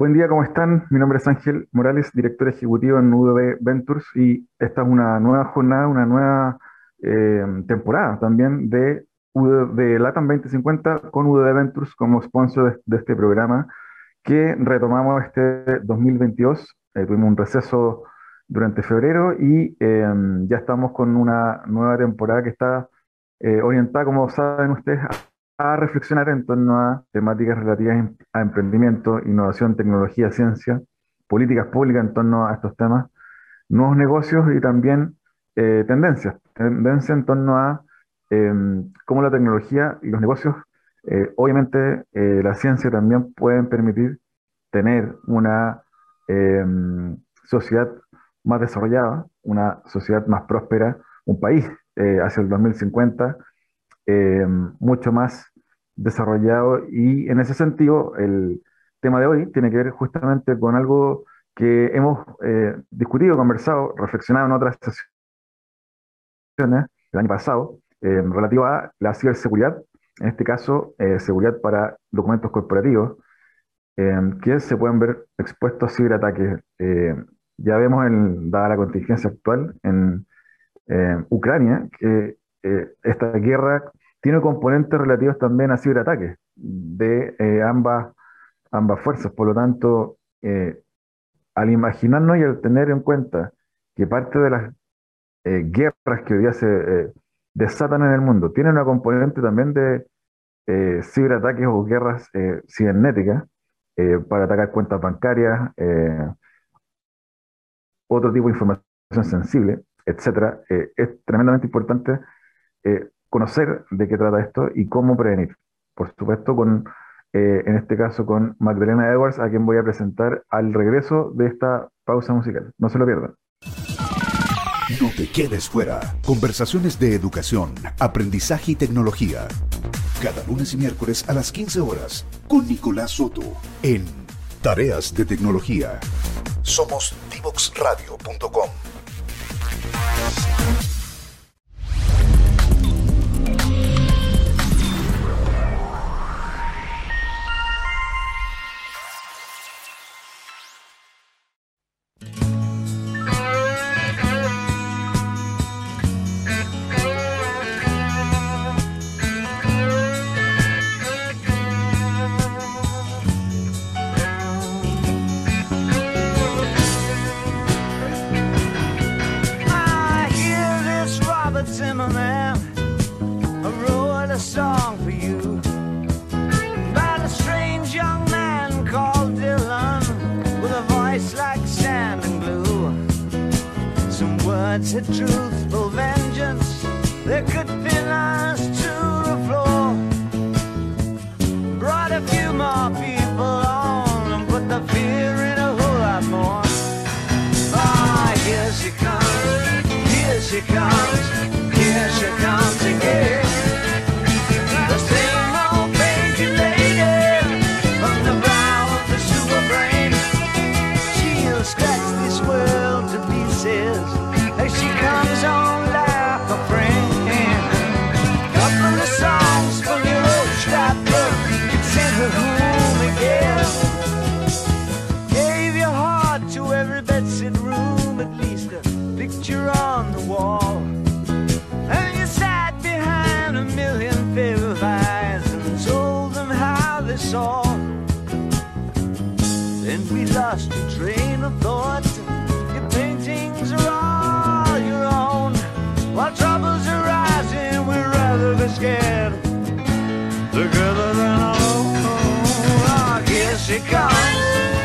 Buen día, ¿cómo están? Mi nombre es Ángel Morales, director ejecutivo en UDB Ventures y esta es una nueva jornada, una nueva eh, temporada también de, de LATAM 2050 con UDB Ventures como sponsor de, este programa que retomamos este 2022. Eh, tuvimos un receso durante febrero y eh, ya estamos con una nueva temporada que está orientada, como saben ustedes, a reflexionar en torno a temáticas relativas a emprendimiento, innovación, tecnología, ciencia, políticas públicas en torno a estos temas, nuevos negocios y también eh, tendencias. Tendencias en torno a em, cómo la tecnología y los negocios, eh, obviamente eh, la ciencia también pueden permitir tener una em, sociedad más desarrollada, una sociedad más próspera, un país hacia el 2050 mucho más desarrollado y en ese sentido el tema de hoy tiene que ver justamente con algo que hemos eh, discutido, conversado, reflexionado en otras sesiones el año pasado, eh, relativo a la ciberseguridad, en este caso eh, seguridad para documentos corporativos, que se pueden ver expuestos a ciberataques. ya vemos, en, dada la contingencia actual en Ucrania, que esta guerra tiene componentes relativos también a ciberataques de eh, ambas, ambas fuerzas. Por lo tanto, eh, al imaginarnos y al tener en cuenta que parte de las eh, guerras que hoy día se desatan en el mundo tienen una componente también de ciberataques o guerras cibernéticas para atacar cuentas bancarias, otro tipo de información sensible, etcétera, es tremendamente importante conocer de qué trata esto y cómo prevenir. Por supuesto, con, eh, en este caso con Magdalena Edwards, a quien voy a presentar al regreso de esta pausa musical. No se lo pierdan. No te quedes fuera. Conversaciones de educación, aprendizaje y tecnología. Cada lunes y miércoles a las 15 horas con Nicolás Soto en Tareas de Tecnología. Somos divoxradio.com. together all. Ah, here she comes,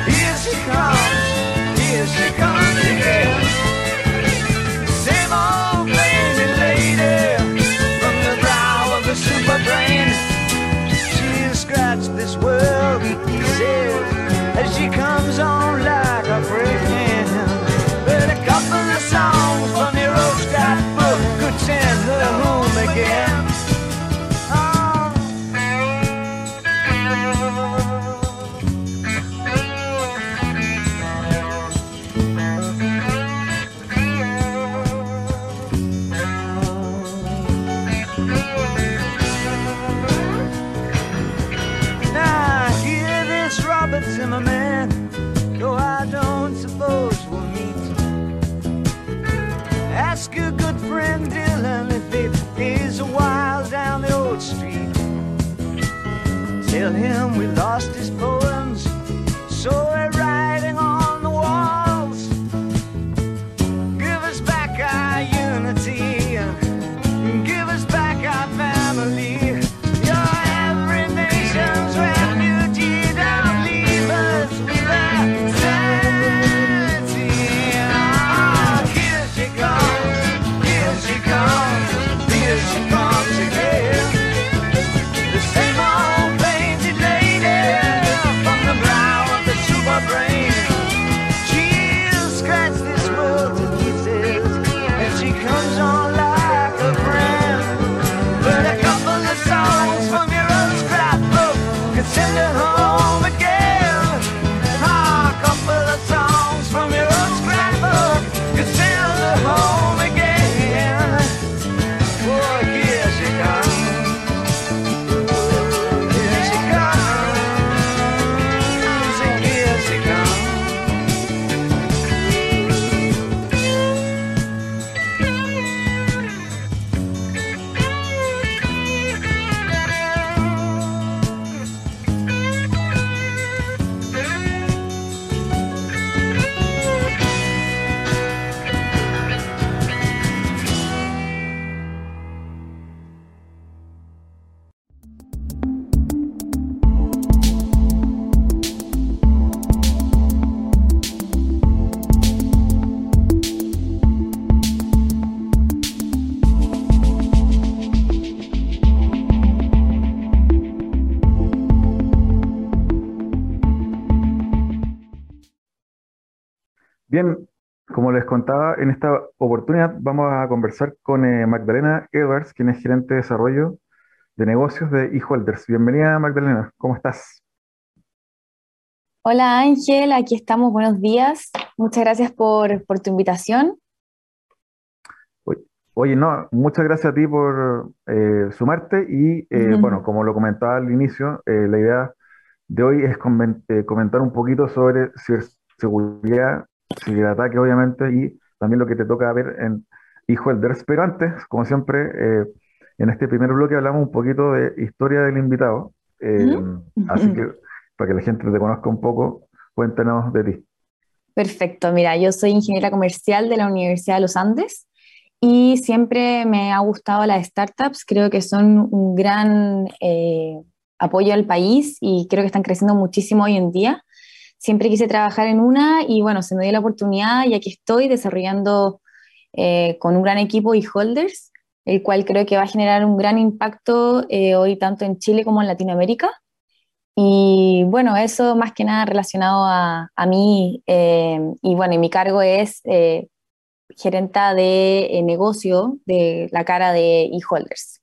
here she comes, here she comes again. Same old lady from the brow of the. She this world as she comes on like a hurricane. But a couple of songs from your old scrapbook could her home again. Kill him, we lost his poems. Contaba, en esta oportunidad vamos a conversar con eh, Magdalena Edwards, quien es gerente de desarrollo de negocios de eHolders. Bienvenida, Magdalena, ¿cómo estás? Hola Ángel, aquí estamos, buenos días. Muchas gracias por, por tu invitación. Oye, no, muchas gracias a ti por eh, sumarte y eh, bueno, como lo comentaba al inicio, eh, la idea de hoy es comen- comentar un poquito sobre ciberseguridad, ciberataque obviamente y también lo que te toca ver en eHolders. Pero antes, como siempre, eh, en este primer bloque hablamos un poquito de historia del invitado. Eh, así que para que la gente te conozca un poco, cuéntanos de ti. Perfecto, mira, yo soy ingeniera comercial de la Universidad de los Andes y siempre me ha gustado las startups, creo que son un gran eh, apoyo al país y creo que están creciendo muchísimo hoy en día. Siempre quise trabajar en una y bueno, se me dio la oportunidad y aquí estoy desarrollando eh, con un gran equipo y holders, el cual creo que va a generar un gran impacto eh, hoy tanto en Chile como en Latinoamérica. Y bueno, eso más que nada relacionado a, a mí. eh, y bueno, y mi cargo es gerenta de negocio de la cara de eHolders.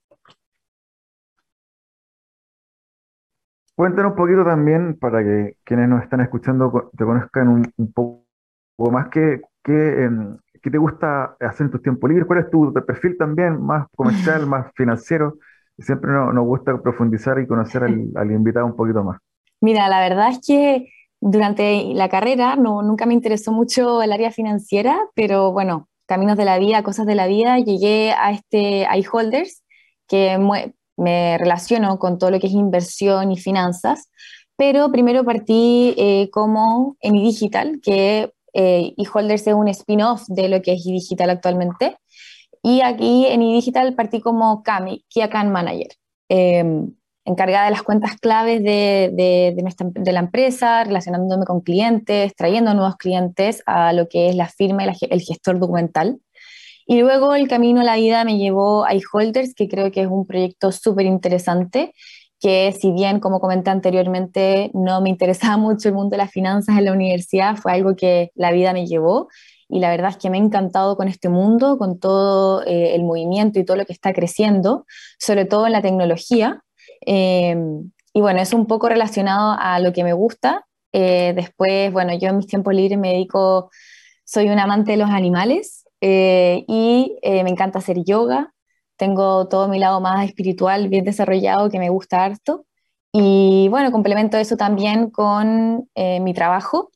Cuéntanos un poquito también para que quienes nos están escuchando co- te conozcan un, un poco más qué, qué, em, qué te gusta hacer en tus tiempos libres, cuál es tu perfil también, más comercial, más financiero. Siempre no- nos gusta profundizar y conocer al, al invitado un poquito más. Mira, la verdad es que durante la carrera no, nunca me interesó mucho el área financiera, pero bueno, caminos de la vida, cosas de la vida, llegué a este a eHolders, que mue- me relaciono con todo lo que es inversión y finanzas, pero primero partí eh, como en eDigital, que eh, eHolders es un spin-off de lo que es eDigital actualmente, y aquí en eDigital partí como KAMI, Key Account Manager. Eh, encargada de las cuentas claves de, de, nuestra, de la empresa, relacionándome con clientes, trayendo nuevos clientes a lo que es la firma y el gestor documental. Y luego el camino a la vida me llevó a iHolders, que creo que es un proyecto súper interesante, que si bien, como comenté anteriormente, no me interesaba mucho el mundo de las finanzas en la universidad, fue algo que la vida me llevó. Y la verdad es que me ha encantado con este mundo, con todo eh, el movimiento y todo lo que está creciendo, sobre todo en la tecnología. Eh, y bueno, es un poco relacionado a lo que me gusta. Eh, después, bueno, yo en mis tiempos libres me dedico, soy un amante de los animales eh, y eh, me encanta hacer yoga. Tengo todo mi lado más espiritual bien desarrollado que me gusta harto. Y bueno, complemento eso también con eh, mi trabajo,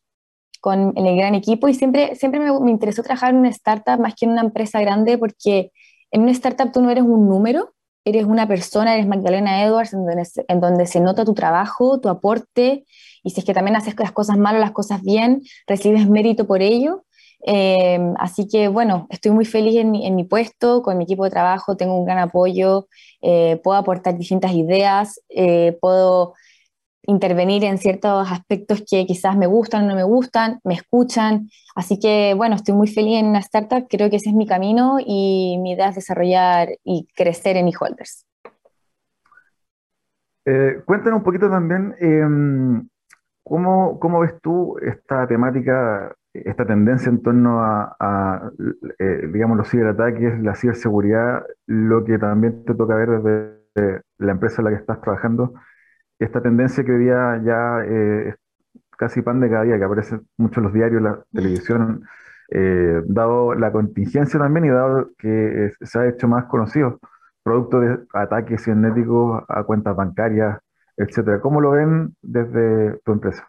con el gran equipo y siempre, siempre me, me interesó trabajar en una startup más que en una empresa grande porque en una startup tú no eres un número, eres una persona, eres Magdalena Edwards, en donde, en donde se nota tu trabajo, tu aporte, y si es que también haces las cosas mal o las cosas bien, recibes mérito por ello. Eh, así que bueno, estoy muy feliz en mi, en mi puesto, con mi equipo de trabajo, tengo un gran apoyo, eh, puedo aportar distintas ideas, eh, puedo intervenir en ciertos aspectos que quizás me gustan o no me gustan, me escuchan. Así que bueno, estoy muy feliz en una startup, creo que ese es mi camino y mi idea es desarrollar y crecer en eHolders. Eh, cuéntanos un poquito también em, cómo, cómo ves tú esta temática, esta tendencia en torno a, a, eh, digamos, los ciberataques, la ciberseguridad, lo que también te toca ver desde la empresa en la que estás trabajando, esta tendencia que hoy día ya eh, es casi pan de cada día, que aparece mucho en los diarios, la televisión, eh, dado la contingencia también y dado que eh, se ha hecho más conocido, producto de ataques cibernéticos a cuentas bancarias, etcétera. ¿Cómo lo ven desde tu empresa?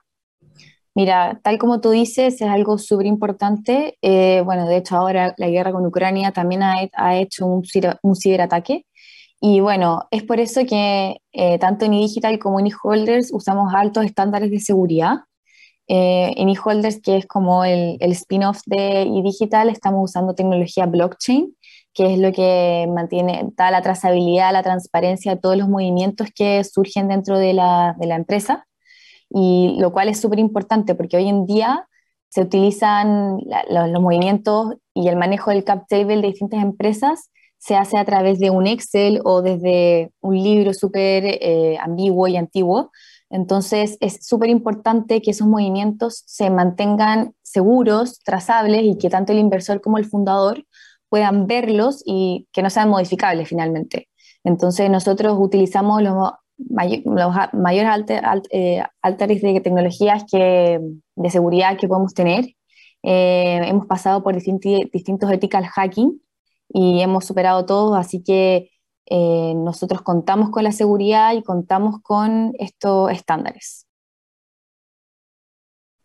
Mira, tal como tú dices, es algo súper importante. Eh, bueno, de hecho ahora la guerra con Ucrania también ha, ha hecho un, un ciberataque. Y bueno, es por eso que eh, tanto en eDigital como en eHolders usamos altos estándares de seguridad. Eh, en eHolders, que es como el, el spin-off de eDigital, estamos usando tecnología blockchain, que es lo que mantiene, da la trazabilidad, la transparencia de todos los movimientos que surgen dentro de la, de la empresa y lo cual es súper importante porque hoy en día se utilizan los movimientos y el manejo del cap table de distintas empresas se hace a través de un Excel o desde un libro súper eh, ambiguo y antiguo. Entonces es súper importante que esos movimientos se mantengan seguros, trazables y que tanto el inversor como el fundador puedan verlos y que no sean modificables finalmente. Entonces nosotros utilizamos los, los mayores eh, altares de tecnologías que, de seguridad que podemos tener. Eh, hemos pasado por distinti- distintos ethical hacking y hemos superado todos, así que eh, nosotros contamos con la seguridad y contamos con estos estándares.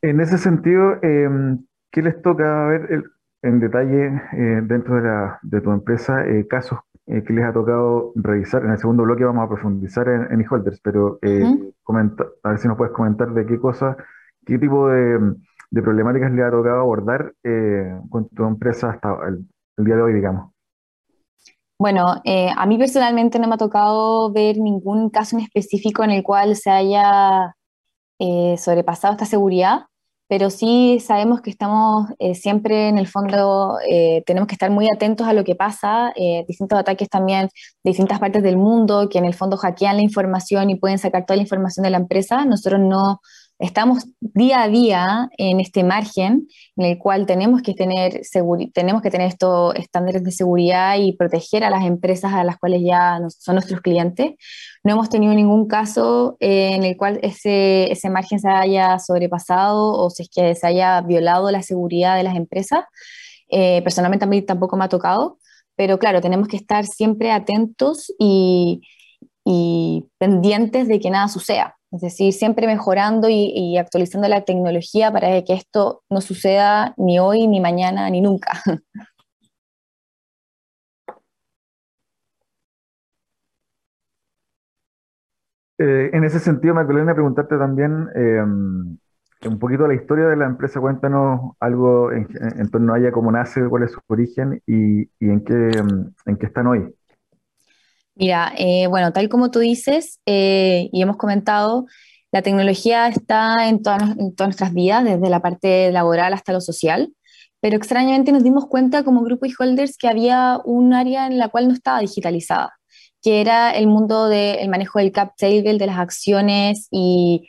En ese sentido, em, ¿qué les toca ver en detalle dentro de, la- de tu empresa? casos eh, que les ha tocado revisar. En el segundo bloque vamos a profundizar en, en eHolders, pero eh, comenta- a ver si nos puedes comentar de qué cosas, qué tipo de, de problemáticas le ha tocado abordar eh, con tu empresa hasta el, el día de hoy, digamos. Bueno, eh, a mí personalmente no me ha tocado ver ningún caso en específico en el cual se haya sobrepasado esta seguridad, pero sí sabemos que estamos eh, siempre en el fondo, eh, tenemos que estar muy atentos a lo que pasa, eh, distintos ataques también de distintas partes del mundo que en el fondo hackean la información y pueden sacar toda la información de la empresa. Nosotros no estamos día a día en este margen en el cual tenemos que tener tenemos que tener estos estándares de seguridad y proteger a las empresas a las cuales ya son nuestros clientes. No hemos tenido ningún caso eh, en el cual ese, ese margen se haya sobrepasado o si es que se haya violado la seguridad de las empresas. Eh, personalmente a mí tampoco me ha tocado, pero claro, tenemos que estar siempre atentos y, y pendientes de que nada suceda. Es decir, siempre mejorando y, y actualizando la tecnología para que esto no suceda ni hoy, ni mañana, ni nunca. Eh, en ese sentido, Magdalena, preguntarte también eh, un poquito la historia de la empresa. Cuéntanos algo en, en torno a ella, cómo nace, cuál es su origen y, en qué, mm, en qué están hoy. Mira, eh, bueno, tal como tú dices eh, y hemos comentado, la tecnología está en todas, en todas nuestras vidas, desde la parte laboral hasta lo social, pero extrañamente nos dimos cuenta como grupo de holders que había un área en la cual no estaba digitalizada, que era el mundo del manejo del cap table, de las acciones y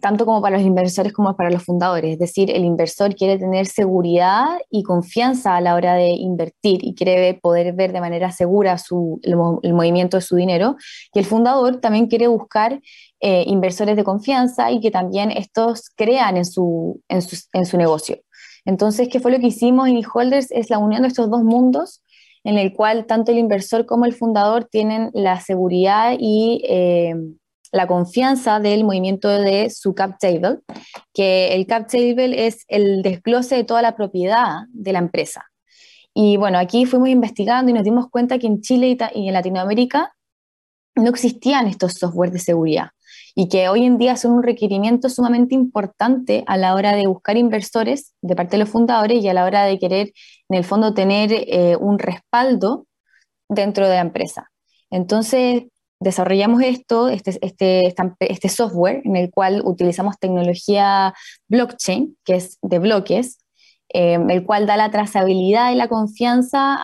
tanto como para los inversores como para los fundadores. Es decir, el inversor quiere tener seguridad y confianza a la hora de invertir y quiere poder ver de manera segura su, el, mo- el movimiento de su dinero. Y el fundador también quiere buscar eh, inversores de confianza y que también estos crean en su, en su, en su negocio. Entonces, ¿qué fue lo que hicimos en eHolders? Es la unión de estos dos mundos en el cual tanto el inversor como el fundador tienen la seguridad y eh, la confianza del movimiento de su cap table, que el cap table es el desglose de toda la propiedad de la empresa. Y bueno, aquí fuimos investigando y nos dimos cuenta que en Chile y, en Latinoamérica no existían estos software de seguridad y que hoy en día son un requerimiento sumamente importante a la hora de buscar inversores de parte de los fundadores y a la hora de querer, en el fondo, tener eh, un respaldo dentro de la empresa. Entonces, desarrollamos esto, este, este, este software en el cual utilizamos tecnología blockchain, que es de bloques, eh, el cual da la trazabilidad y la confianza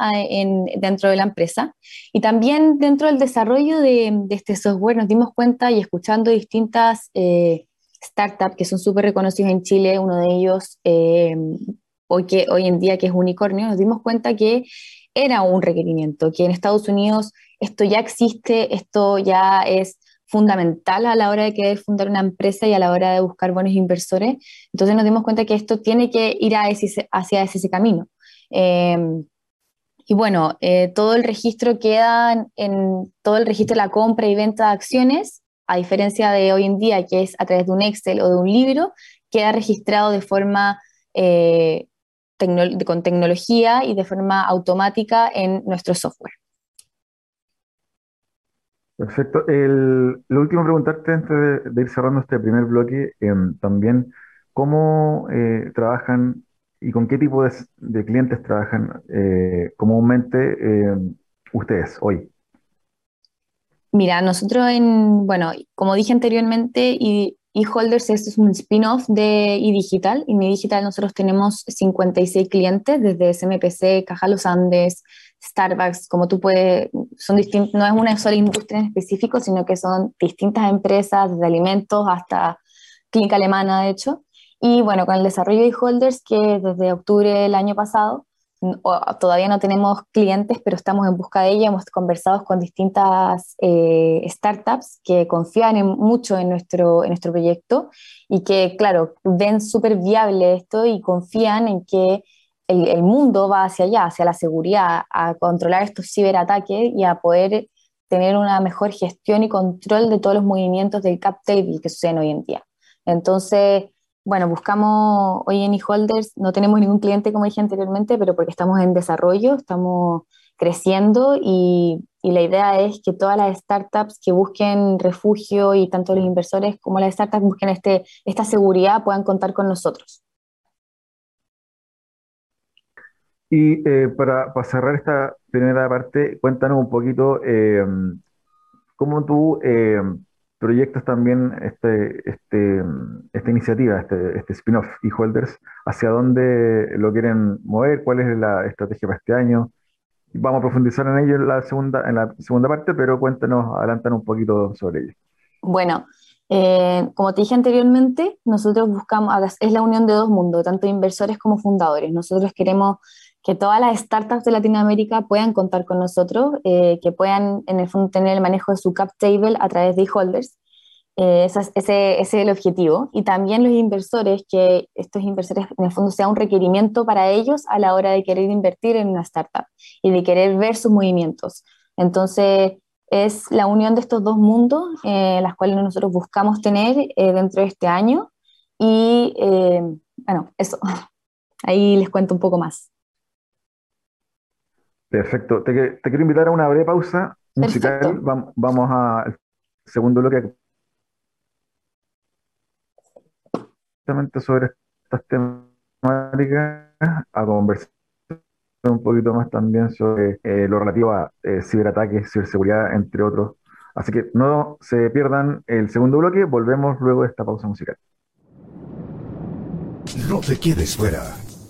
dentro de la empresa. Y también dentro del desarrollo de, este software nos dimos cuenta y escuchando distintas eh, startups que son súper reconocidos en Chile, uno de ellos eh, hoy, que, hoy en día que es Unicornio, nos dimos cuenta que era un requerimiento, que en Estados Unidos esto ya existe, esto ya es fundamental a la hora de querer fundar una empresa y a la hora de buscar buenos inversores. Entonces nos dimos cuenta que esto tiene que ir a ese- hacia ese, camino. Eh, y bueno, eh, todo el registro queda en, todo el registro de la compra y venta de acciones, a diferencia de hoy en día, que es a través de un Excel o de un libro, queda registrado de forma eh, con tecnología y de forma automática en nuestro software. Perfecto. El, lo último preguntarte antes de, ir cerrando este primer bloque, em, también, ¿cómo eh, trabajan y con qué tipo de, clientes trabajan eh, comúnmente em, ustedes hoy? Mira, nosotros en, bueno, como dije anteriormente, y eHolders es un spin-off de eDigital. En eDigital nosotros tenemos 56 clientes, desde SMPC, Caja Los Andes, Starbucks, como tú puedes, son distin- no es una sola industria en específico, sino que son distintas empresas, desde alimentos hasta clínica alemana, de hecho. Y bueno, con el desarrollo de eHolders, que desde octubre del año pasado, todavía no tenemos clientes, pero estamos en busca de ella. Hemos conversado con distintas eh, startups que confían mucho en nuestro, en nuestro proyecto y que, claro, ven súper viable esto y confían en que el, mundo va hacia allá, hacia la seguridad, a controlar estos ciberataques y a poder tener una mejor gestión y control de todos los movimientos del cap table que suceden hoy en día. Entonces, bueno, buscamos hoy en eHolders, no tenemos ningún cliente como dije anteriormente, pero porque estamos en desarrollo, estamos creciendo y, y la idea es que todas las startups que busquen refugio y tanto los inversores como las startups busquen este, esta seguridad puedan contar con nosotros. Y eh, para, para cerrar esta primera parte, cuéntanos un poquito eh, cómo tú eh, proyectas también este, este, esta iniciativa, este, este spin-off eHolders, hacia dónde lo quieren mover, cuál es la estrategia para este año. Vamos a profundizar en ello en la segunda, en la segunda parte, pero cuéntanos, adelantanos un poquito sobre ello. Bueno, como te dije anteriormente, nosotros buscamos, es la unión de dos mundos, tanto inversores como fundadores. Nosotros queremos que todas las startups de Latinoamérica puedan contar con nosotros, eh, que puedan en el fondo tener el manejo de su cap table a través de eHolders. Eh, ese, es- el objetivo. Y también los inversores, que estos inversores en el fondo sea un requerimiento para ellos a la hora de querer invertir en una startup y de querer ver sus movimientos. Entonces, es la unión de estos dos mundos, eh, las cuales nosotros buscamos tener eh, dentro de este año. Y bueno, eso, ahí les cuento un poco más. Perfecto. Te, quiero invitar a una breve pausa musical. Perfecto. Vamos al segundo bloque exactamente sobre estas temáticas, a conversar un poquito más también sobre eh, lo relativo a eh, ciberataques, ciberseguridad, entre otros. Así que no se pierdan el segundo bloque, volvemos luego de esta pausa musical. No te quedes fuera.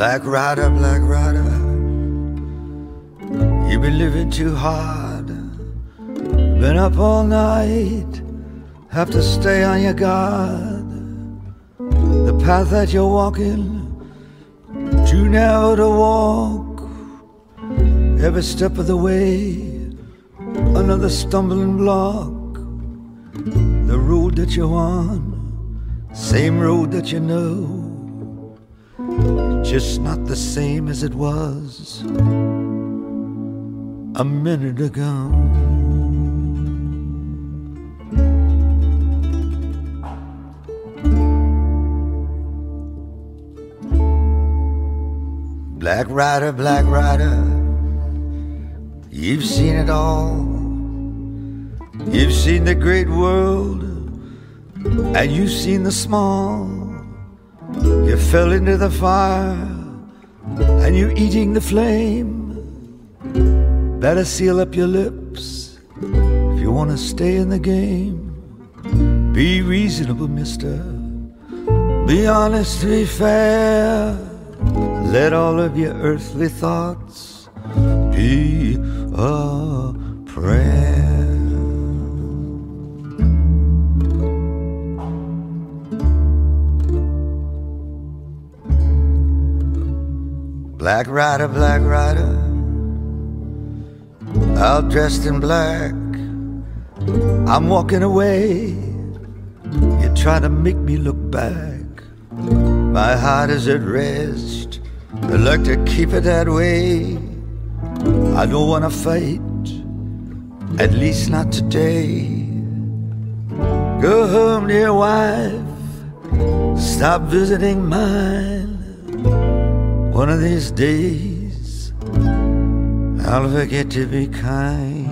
Black rider, black rider, you've been living too hard. Been up all night, have to stay on your guard. The path that you're walking too narrow to walk. Every step of the way, another stumbling block. The road that you're on, same road that you know, just not the same as it was a minute ago. Black Rider, Black Rider, you've seen it all. You've seen the great world, and you've seen the small. You fell into the fire, and you're eating the flame. Better seal up your lips if you want to stay in the game. Be reasonable, mister. Be honest, be fair. Let all of your earthly thoughts be a prayer. Black rider, black rider, all dressed in black. I'm walking away. You're trying to make me look back. My heart is at rest. I'd like to keep it that way. I don't want to fight, at least not today. Go home, dear wife. Stop visiting mine. One of these days, I'll forget to be kind.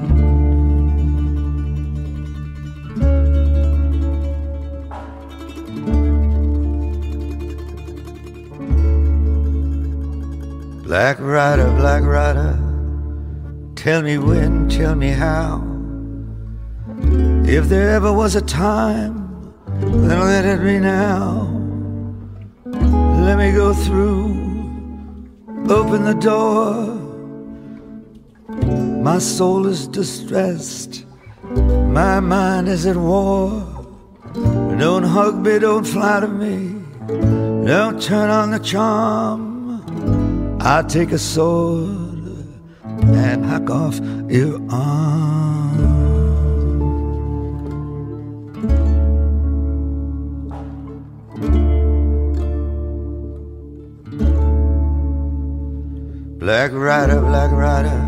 Black rider, black rider, tell me when, tell me how. If there ever was a time, then let it be now. Let me go through, open the door. My soul is distressed, my mind is at war. Don't hug me, don't flatter me, don't turn on the charm. I take a sword and hack off your arm. Black rider, black rider,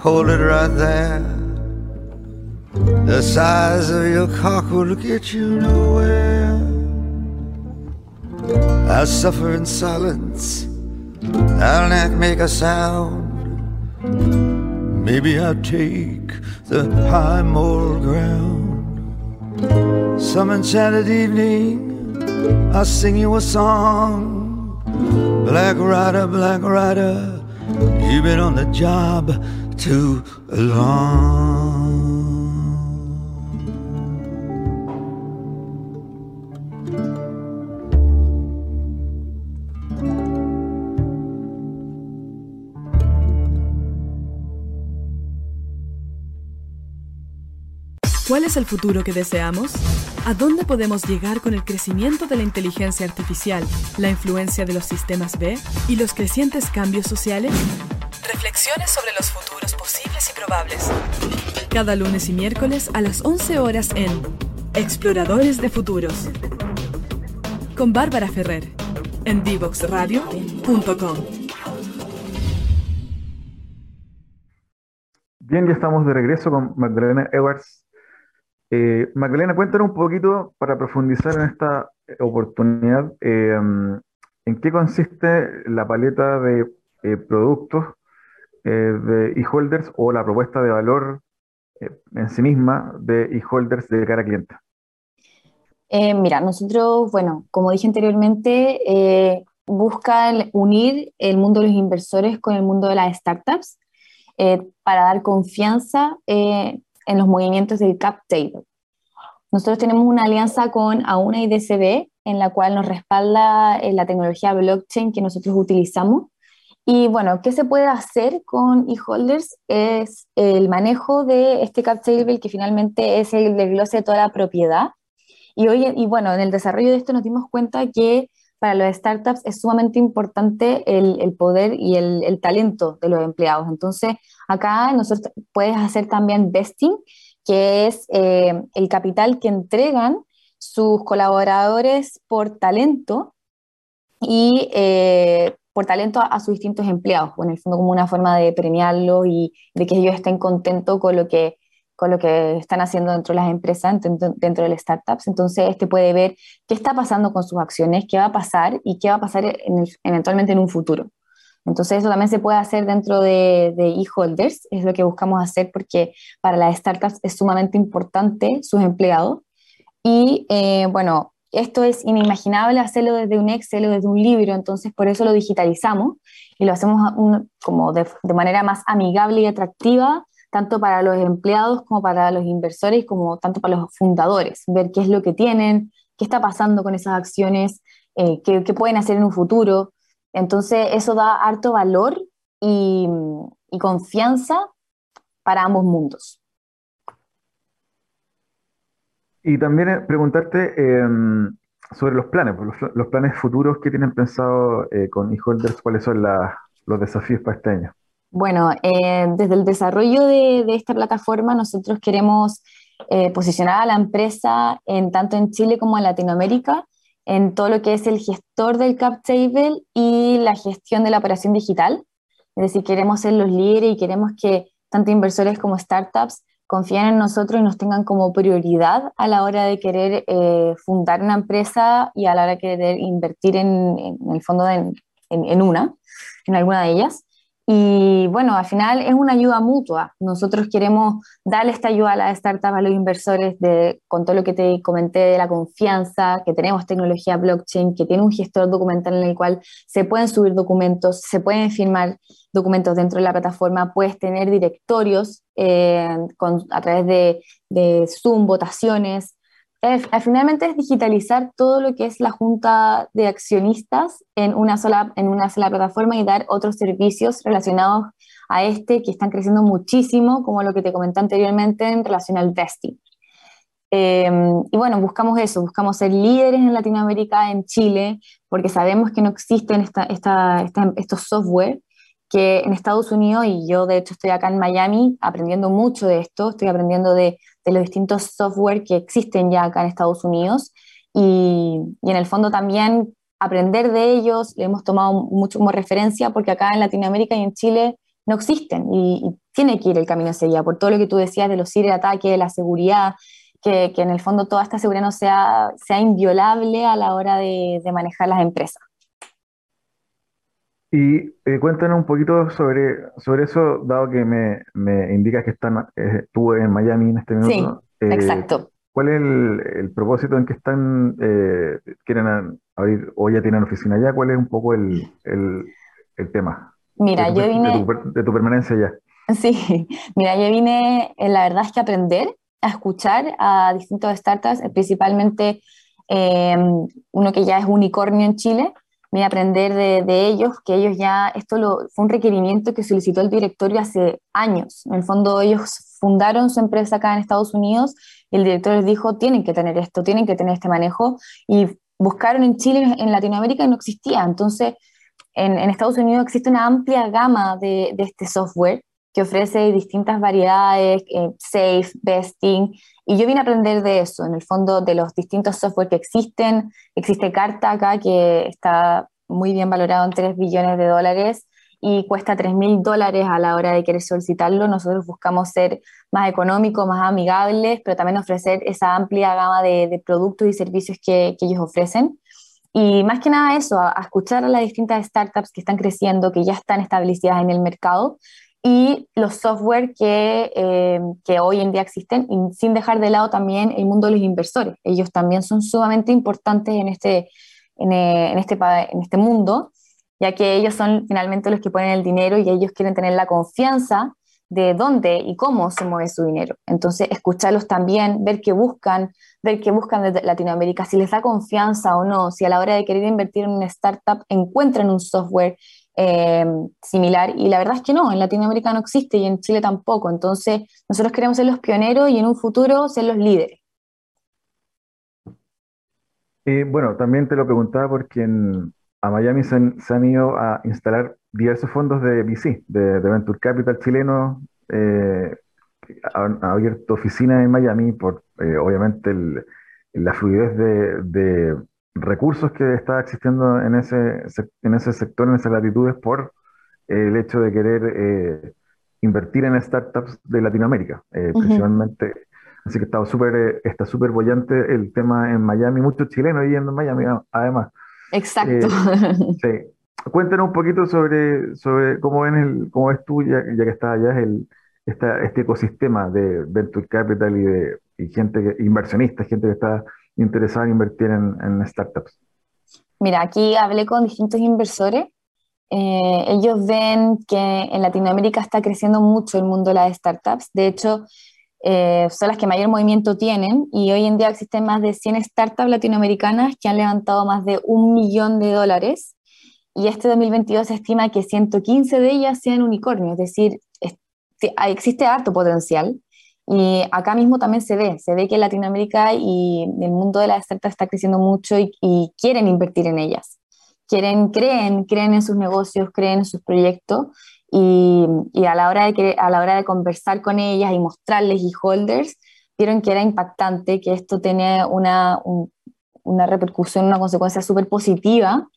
hold it right there. The size of your cock will get you nowhere. I suffer in silence. I'll not make a sound. Maybe I'll take the high moral ground. Some enchanted evening, I'll sing you a song. Black rider, black rider, you've been on the job too long. ¿Cuál es el futuro que deseamos? ¿A dónde podemos llegar con el crecimiento de la inteligencia artificial, la influencia de los sistemas B y los crecientes cambios sociales? Reflexiones sobre los futuros posibles y probables. Cada lunes y miércoles a las 11 horas en Exploradores de Futuros. Con Bárbara Ferrer en divoxradio.com. Bien, ya estamos de regreso con Magdalena Edwards. Eh, Magdalena, cuéntanos un poquito para profundizar en esta oportunidad, eh, en qué consiste la paleta de eh, productos eh, de e-holders o la propuesta de valor eh, en sí misma de e-holders de cara a cliente. Eh, mira, nosotros, bueno, como dije anteriormente, eh, buscan unir el mundo de los inversores con el mundo de las startups eh, para dar confianza eh, en los movimientos del cap table. Nosotros tenemos una alianza con AUNA y DCB en la cual nos respalda eh, la tecnología blockchain que nosotros utilizamos. Y bueno, ¿qué se puede hacer con e-holders? Es el manejo de este cap table que finalmente es el desglose de toda la propiedad Y, hoy, y bueno, en el desarrollo de esto nos dimos cuenta que para los startups es sumamente importante el, poder y el, talento de los empleados. Entonces, acá nosotros puedes hacer también vesting, que es eh, el capital que entregan sus colaboradores por talento y eh, por talento a, sus distintos empleados, en el fondo como una forma de premiarlo y de que ellos estén contentos con lo que con lo que están haciendo dentro de las empresas, dentro, dentro de las startups. Entonces, este puede ver qué está pasando con sus acciones, qué va a pasar y qué va a pasar en el, eventualmente en un futuro. Entonces, eso también se puede hacer dentro de, de e-holders, es lo que buscamos hacer porque para las startups es sumamente importante sus empleados. Y eh, bueno, esto es inimaginable hacerlo desde un Excel o desde un libro, entonces por eso lo digitalizamos y lo hacemos un, como de, de manera más amigable y atractiva tanto para los empleados como para los inversores, como tanto para los fundadores, ver qué es lo que tienen, qué está pasando con esas acciones, eh, qué, pueden hacer en un futuro. Entonces, eso da harto valor y, confianza para ambos mundos. Y también preguntarte eh, sobre los planes, pues, los, planes futuros que tienen pensado eh, con eHolders, cuáles son los desafíos para este año. Bueno, eh, desde el desarrollo de, esta plataforma nosotros queremos eh, posicionar a la empresa en tanto en Chile como en Latinoamérica en todo lo que es el gestor del cap table y la gestión de la operación digital. Es decir, queremos ser los líderes y queremos que tanto inversores como startups confíen en nosotros y nos tengan como prioridad a la hora de querer eh, fundar una empresa y a la hora de querer invertir en, el fondo en una, en alguna de ellas. Y bueno, al final es una ayuda mutua. Nosotros queremos darle esta ayuda a la startup, a los inversores, de, con todo lo que te comenté de la confianza, que tenemos tecnología blockchain, que tiene un gestor documental en el cual se pueden subir documentos, se pueden firmar documentos dentro de la plataforma, puedes tener directorios eh, con, a través de, de Zoom, votaciones, es, finalmente es digitalizar todo lo que es la junta de accionistas en una, sola, en una sola plataforma y dar otros servicios relacionados a este que están creciendo muchísimo, como lo que te comenté anteriormente en relación al vesting. Eh, y bueno, buscamos eso, buscamos ser líderes en Latinoamérica, en Chile, porque sabemos que no existen esta, esta, esta, estos software que en Estados Unidos, y yo de hecho estoy acá en Miami aprendiendo mucho de esto, estoy aprendiendo de, de los distintos software que existen ya acá en Estados Unidos y, y, en el fondo también aprender de ellos, le hemos tomado mucho como referencia porque acá en Latinoamérica y en Chile no existen y, y tiene que ir el camino hacia allá, por todo lo que tú decías de los ciberataques, la seguridad, que, que, en el fondo toda esta seguridad no sea, sea inviolable a la hora de, de manejar las empresas. Y eh, cuéntanos un poquito sobre, sobre eso, dado que me, me indicas que están, eh, tú en Miami en este minuto. Sí, eh, exacto. ¿Cuál es el, el, propósito en que están, eh, quieren abrir o ya tienen oficina allá? ¿Cuál es un poco el, el, el tema? Mira, de tu, yo vine... De tu, de tu, permanencia allá. Sí, mira, yo vine, la verdad es que aprender, a escuchar a distintos startups, principalmente uno que ya es unicornio en Chile, a aprender de, ellos, que ellos ya, esto lo, fue un requerimiento que solicitó el directorio hace años. En el fondo ellos fundaron su empresa acá en Estados Unidos y el director les dijo, tienen que tener esto, tienen que tener este manejo y buscaron en Chile, en Latinoamérica y no existía. Entonces, en, Estados Unidos existe una amplia gama de, de este software que ofrece distintas variedades, eh, safe, besting, y yo vine a aprender de eso, en el fondo de los distintos software que existen. Existe Carta acá que está muy bien valorado en 3 billones de dólares y cuesta 3 mil dólares a la hora de querer solicitarlo. Nosotros buscamos ser más económicos, más amigables, pero también ofrecer esa amplia gama de, de productos y servicios que, que, ellos ofrecen. Y más que nada eso, a, a escuchar a las distintas startups que están creciendo, que ya están establecidas en el mercado y los software que, eh, que, hoy en día existen, y sin dejar de lado también el mundo de los inversores. Ellos también son sumamente importantes en este, en, eh, en, este, en este mundo, ya que ellos son finalmente los que ponen el dinero y ellos quieren tener la confianza de dónde y cómo se mueve su dinero. Entonces, escucharlos también, ver qué buscan, ver qué buscan desde Latinoamérica, si les da confianza o no, si a la hora de querer invertir en una startup encuentran un software eh, similar y la verdad es que no, en Latinoamérica no existe y en Chile tampoco, entonces nosotros queremos ser los pioneros y en un futuro ser los líderes. Eh, bueno, también te lo preguntaba porque en- a Miami se han, ido a instalar diversos fondos de VC, de, Venture Capital chileno, eh, han, abierto oficinas en Miami por, eh, obviamente, el- la fluidez de, de recursos que está existiendo en ese, en ese sector, en esas latitudes, por el hecho de querer eh, invertir en startups de Latinoamérica, eh, principalmente. Así que está súper eh, está súper bollante el tema en Miami, muchos chilenos yendo en Miami, además. Exacto. Eh, sí. Cuéntanos un poquito sobre, sobre cómo ven el, cómo ves tú, ya, ya que estás allá, el, esta- este ecosistema de Venture Capital y de y gente, que- inversionistas, gente que está interesada en invertir en, en startups. Mira, aquí hablé con distintos inversores. Eh, ellos ven que en Latinoamérica está creciendo mucho el mundo de las startups. De hecho, eh, son las que mayor movimiento tienen y hoy en día existen más de 100 startups latinoamericanas que han levantado más de un millón de dólares y este 2022 se estima que 115 de ellas sean unicornios, es decir, existe harto potencial y acá mismo también se ve, se ve que Latinoamérica y el mundo de las startups está creciendo mucho y, y quieren invertir en ellas, quieren, creen, creen en sus negocios, creen en sus proyectos y, y a la hora de a la hora de conversar con ellas y mostrarles y holders, vieron que era impactante, que esto tenía una, un- una repercusión, una consecuencia súper positiva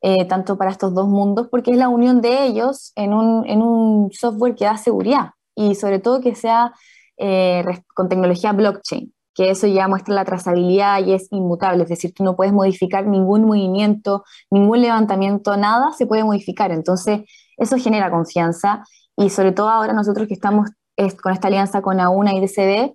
eh, tanto para estos dos mundos, porque es la unión de ellos en un, en un software que da seguridad y sobre todo que sea eh, con tecnología blockchain, que eso ya muestra la trazabilidad y es inmutable, es decir, tú no puedes modificar ningún movimiento, ningún levantamiento, nada se puede modificar. Entonces, eso genera confianza y sobre todo ahora nosotros que estamos es, con esta alianza con AUNA y DCD,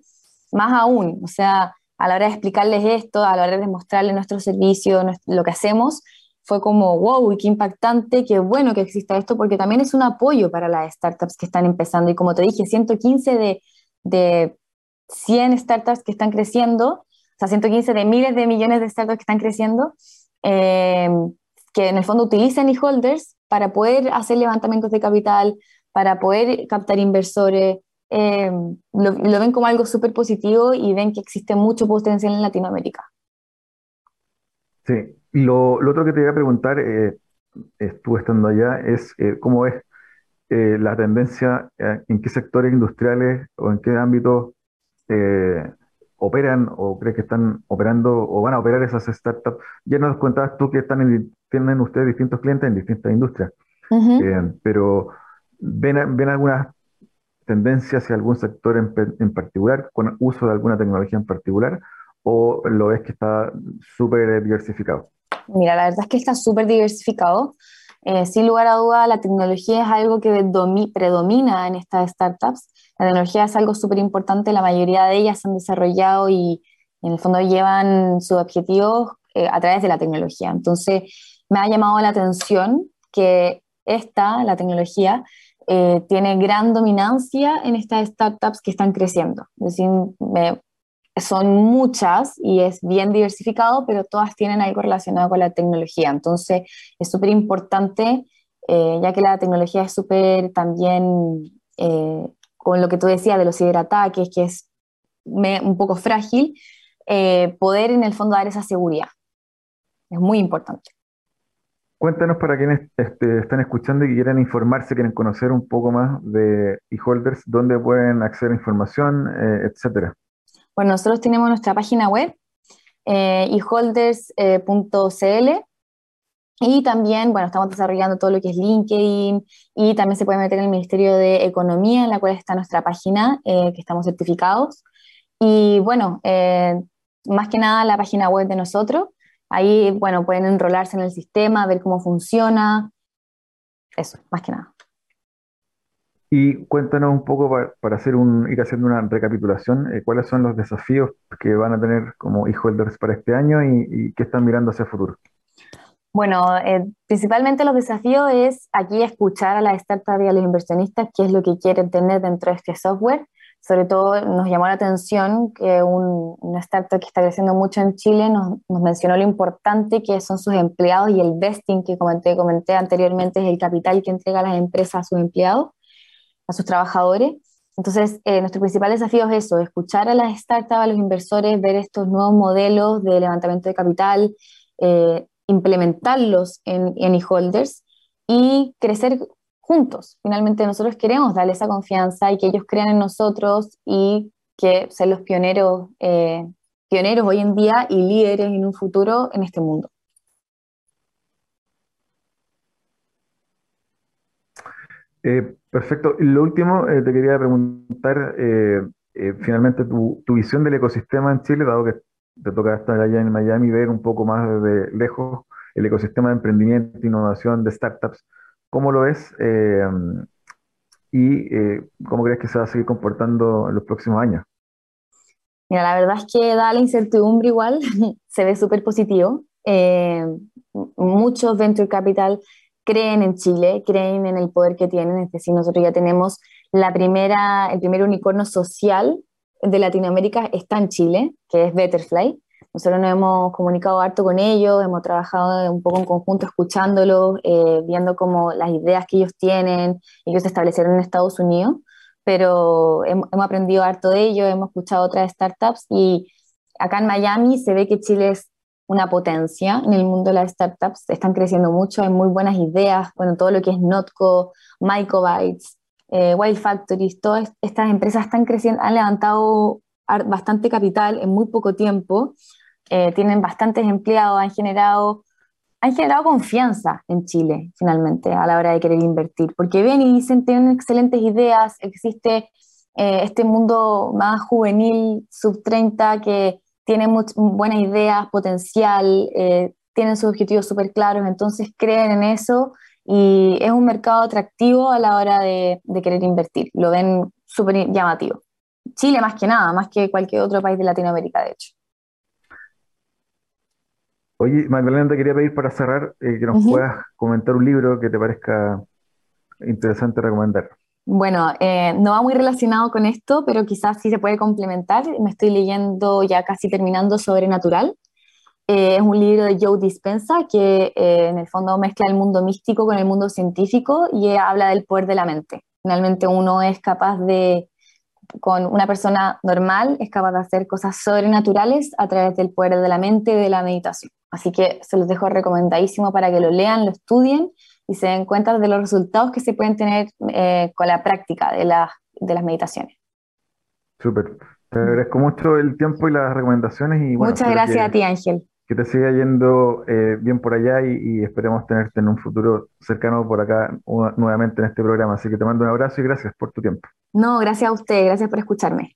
más aún, o sea, a la hora de explicarles esto, a la hora de mostrarles nuestro servicio, nues- lo que hacemos, fue como, wow, qué impactante, qué bueno que exista esto, porque también es un apoyo para las startups que están empezando. Y como te dije, 115 de, de 100 startups que están creciendo, o sea, 115 de miles de millones de startups que están creciendo, eh, que en el fondo utilizan e-holders para poder hacer levantamientos de capital, para poder captar inversores. eh, lo, lo ven como algo súper positivo y ven que existe mucho potencial en Latinoamérica. Sí. Lo, otro que te iba a preguntar, eh, estuve estando allá, es eh, cómo ves eh, la tendencia, eh, en qué sectores industriales o en qué ámbitos eh, operan o crees que están operando o van a operar esas startups. Ya nos contabas tú que están en- tienen ustedes distintos clientes en distintas industrias, eh, pero ¿ven, ven algunas tendencias hacia algún sector en, en particular, con uso de alguna tecnología en particular, o lo ves que está súper diversificado? Mira, la verdad es que está súper diversificado. Eh, sin lugar a duda, la tecnología es algo que domi- predomina en estas startups. La tecnología es algo súper importante, la mayoría de ellas han desarrollado y en el fondo llevan sus objetivos eh, a través de la tecnología. Entonces, me ha llamado la atención que esta, la tecnología, eh, tiene gran dominancia en estas startups que están creciendo. Es decir, me- son muchas y es bien diversificado, pero todas tienen algo relacionado con la tecnología. Entonces, es súper importante, eh, ya que la tecnología es súper también, eh, con lo que tú decías de los ciberataques, que es un poco frágil, eh, poder en el fondo dar esa seguridad. Es muy importante. Cuéntanos para quienes este, están escuchando y quieren informarse, quieren conocer un poco más de eHolders, dónde pueden acceder a información, etcétera. Bueno, nosotros tenemos nuestra página web, eh, eholders.cl, y también, bueno, estamos desarrollando todo lo que es LinkedIn y también se puede meter en el Ministerio de Economía, en la cual está nuestra página, eh, que estamos certificados. Y bueno, eh, más que nada la página web de nosotros. Ahí, bueno, pueden enrolarse en el sistema, ver cómo funciona. Eso, más que nada. Y cuéntanos un poco pa- para hacer un, ir haciendo una recapitulación, eh, cuáles son los desafíos que van a tener como eHolders para este año y, y qué están mirando hacia el futuro. Bueno, eh, principalmente los desafíos es aquí escuchar a las startups y a los inversionistas qué es lo que quieren tener dentro de este software. Sobre todo nos llamó la atención que un, una startup que está creciendo mucho en Chile nos, nos mencionó lo importante que son sus empleados y el vesting que comenté, comenté anteriormente es el capital que entrega las empresas a sus empleados, a sus trabajadores. Entonces, eh, nuestro principal desafío es eso, escuchar a las startups, a los inversores, ver estos nuevos modelos de levantamiento de capital, eh, implementarlos en, en e-holders y crecer juntos. Finalmente nosotros queremos darle esa confianza y que ellos crean en nosotros y que sean los pioneros, eh, pioneros hoy en día y líderes en un futuro en este mundo. Perfecto. Y lo último, eh, te quería preguntar, eh, eh, finalmente, tu, tu visión del ecosistema en Chile, dado que te toca estar allá en Miami, ver un poco más desde lejos el ecosistema de emprendimiento, innovación, de startups. ¿Cómo lo ves? Eh, y cómo crees que se va a seguir comportando en los próximos años? Mira, la verdad es que da la incertidumbre igual, se ve súper positivo. Muchos venture capital creen en Chile, creen en el poder que tienen, es decir, nosotros ya tenemos la primera, el primer unicornio social de Latinoamérica está en Chile, que es Betterfly. Nosotros nos hemos comunicado harto con ellos, hemos trabajado un poco en conjunto escuchándolos, eh, viendo como las ideas que ellos tienen, ellos se establecieron en Estados Unidos, pero hem- hemos aprendido harto de ellos, hemos escuchado otras startups y acá en Miami se ve que Chile es una potencia en el mundo de las startups, están creciendo mucho, hay muy buenas ideas, bueno, todo lo que es Notco, Mycobytes, eh, Wild Factories, todas estas empresas están creciendo, han levantado bastante capital en muy poco tiempo, eh, tienen bastantes empleados, han generado, han generado confianza en Chile, finalmente, a la hora de querer invertir, porque ven y dicen, tienen excelentes ideas, existe eh, este mundo más juvenil, sub 30, que tiene much- buenas ideas, potencial, eh, tienen sus objetivos súper claros, entonces creen en eso y es un mercado atractivo a la hora de, de querer invertir, lo ven súper llamativo. Chile más que nada, más que cualquier otro país de Latinoamérica, de hecho. Oye, Magdalena, te quería pedir para cerrar eh, que nos puedas comentar un libro que te parezca interesante recomendar. Bueno, eh, no va muy relacionado con esto, pero quizás sí se puede complementar. Me estoy leyendo ya casi terminando Sobrenatural. Eh, es un libro de Joe Dispenza que eh, en el fondo mezcla el mundo místico con el mundo científico y eh, habla del poder de la mente. Finalmente uno es capaz de, con una persona normal, es capaz de hacer cosas sobrenaturales a través del poder de la mente y de la meditación. Así que se los dejo recomendadísimo para que lo lean, lo estudien y se den cuenta de los resultados que se pueden tener eh, con la práctica de, las de las meditaciones. Súper. Te agradezco mucho el tiempo y las recomendaciones y bueno, Muchas gracias que, a ti, Ángel. que te siga yendo eh, bien por allá y, y esperemos tenerte en un futuro cercano por acá nuevamente en este programa. Así que te mando un abrazo y gracias por tu tiempo. No, gracias a usted, gracias por escucharme.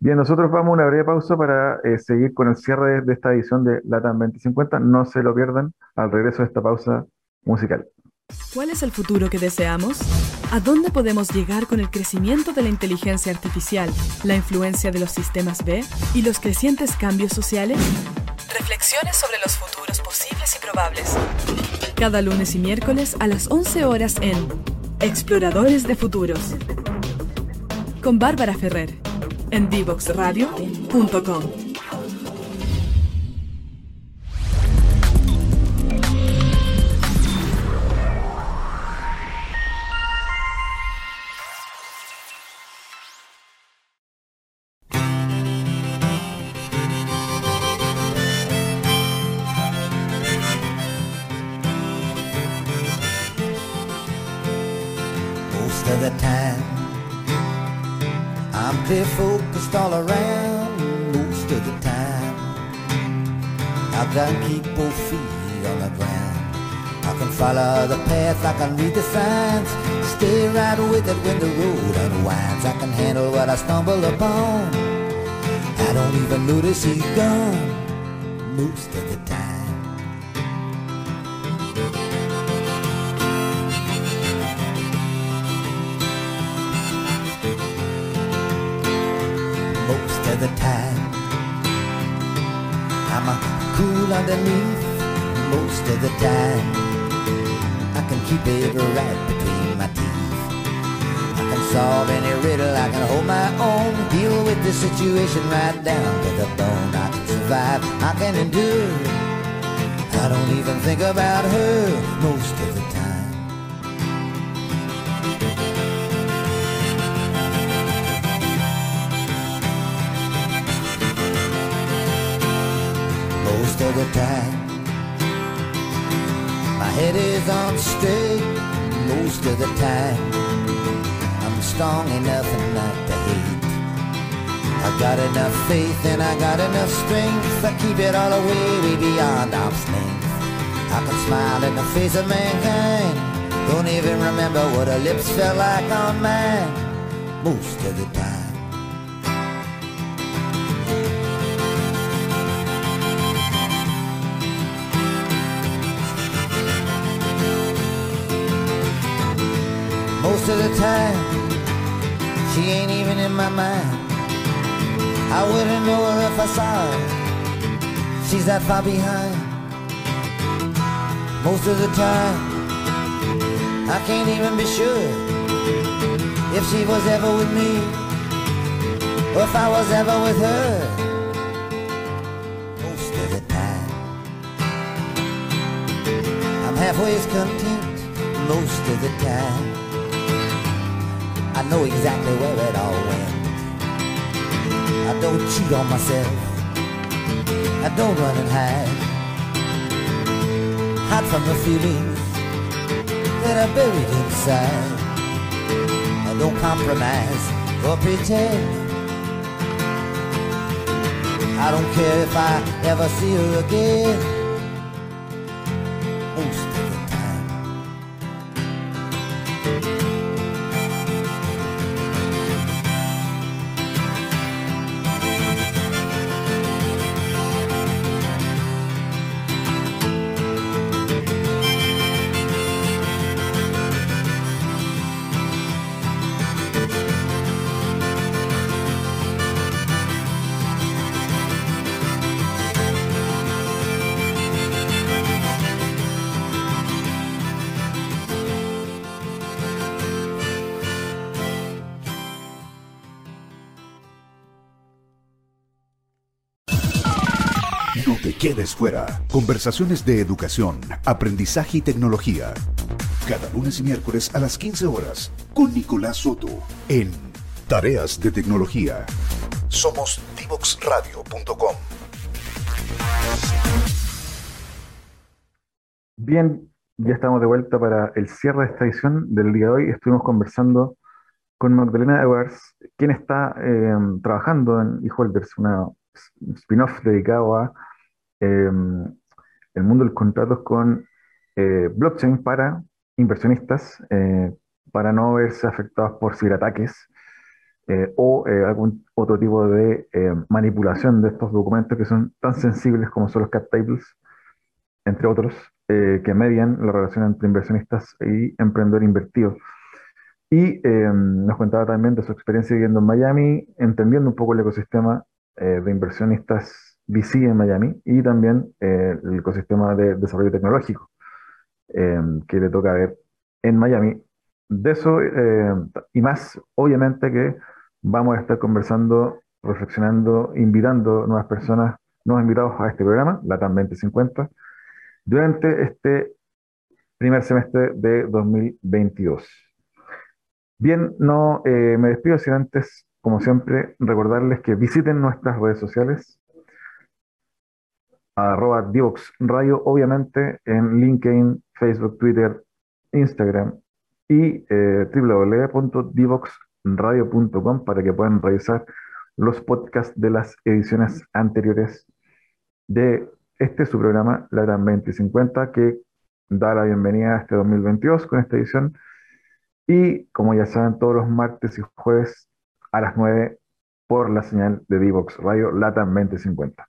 Bien, nosotros vamos a una breve pausa para eh, seguir con el cierre de, de esta edición de LATAM 2050. No se lo pierdan al regreso de esta pausa musical. ¿Cuál es el futuro que deseamos? ¿A dónde podemos llegar con el crecimiento de la inteligencia artificial, la influencia de los sistemas B y los crecientes cambios sociales? Reflexiones sobre los futuros posibles y probables. Cada lunes y miércoles a las 11 horas en Exploradores de Futuros. Con Bárbara Ferrer en divoxradio.com. read the signs, stay right with it when the road unwinds. I can handle what I stumble upon. I don't even notice he's gone most of the time. most of the time. I'm cool underneath most of the time keep it right between my teeth. I can solve any riddle, I can hold my own, deal with the situation right down to the bone. I can survive, I can endure. I don't even think about her most of the time. Most of the time Head is on straight most of the time. I'm strong enough not to hate. I got enough faith and I got enough strength I keep it all away, way beyond arm's length. I can smile in the face of mankind. Don't even remember what her lips felt like on mine most of the time. Most of the time, she ain't even in my mind. I wouldn't know her if I saw her. She's that far behind. Most of the time, I can't even be sure if she was ever with me or if I was ever with her. Most of the time, I'm halfway content most of the time. I know exactly where it all went. I don't cheat on myself. I don't run and hide. Hide from the feelings that are buried inside. I don't compromise or pretend. I don't care if I ever see her again. No te quedes fuera. Conversaciones de educación, aprendizaje y tecnología. Cada lunes y miércoles a las 15 horas con Nicolás Soto en Tareas de Tecnología. Somos divoxradio.com. Bien, ya estamos de vuelta para el cierre de esta edición del día de hoy. Estuvimos conversando con Magdalena Edwards, quien está eh, trabajando en eHolders, una un spin-off dedicado a eh, el mundo de los contratos con eh, blockchain para inversionistas, eh, para no verse afectados por ciberataques eh, o algún otro tipo de manipulación de estos documentos que son tan sensibles como son los cap tables, entre otros, que median la relación entre inversionistas y emprendedor invertido. Y eh, nos contaba también de su experiencia viviendo en Miami, entendiendo un poco el ecosistema de inversionistas VC en Miami y también eh, el ecosistema de desarrollo tecnológico eh, que le toca ver en Miami. De eso eh, y más, obviamente que vamos a estar conversando, reflexionando, invitando nuevas personas, nuevos invitados a este programa, LATAM 2050, durante este primer semestre de 2022. Bien, no eh, me despido sin antes, como siempre, recordarles que visiten nuestras redes sociales, arroba Divox Radio, obviamente en LinkedIn, Facebook, Twitter, Instagram y eh, www.divoxradio.com para que puedan revisar los podcasts de las ediciones anteriores de este su programa, la Gran 2050, que da la bienvenida a este 2022 con esta edición. Y como ya saben, todos los martes y jueves a las 9 por la señal de Divox Radio Latam 2050.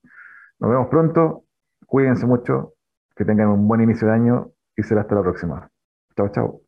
Nos vemos pronto, cuídense mucho, que tengan un buen inicio de año y será hasta la próxima. Chao, chao.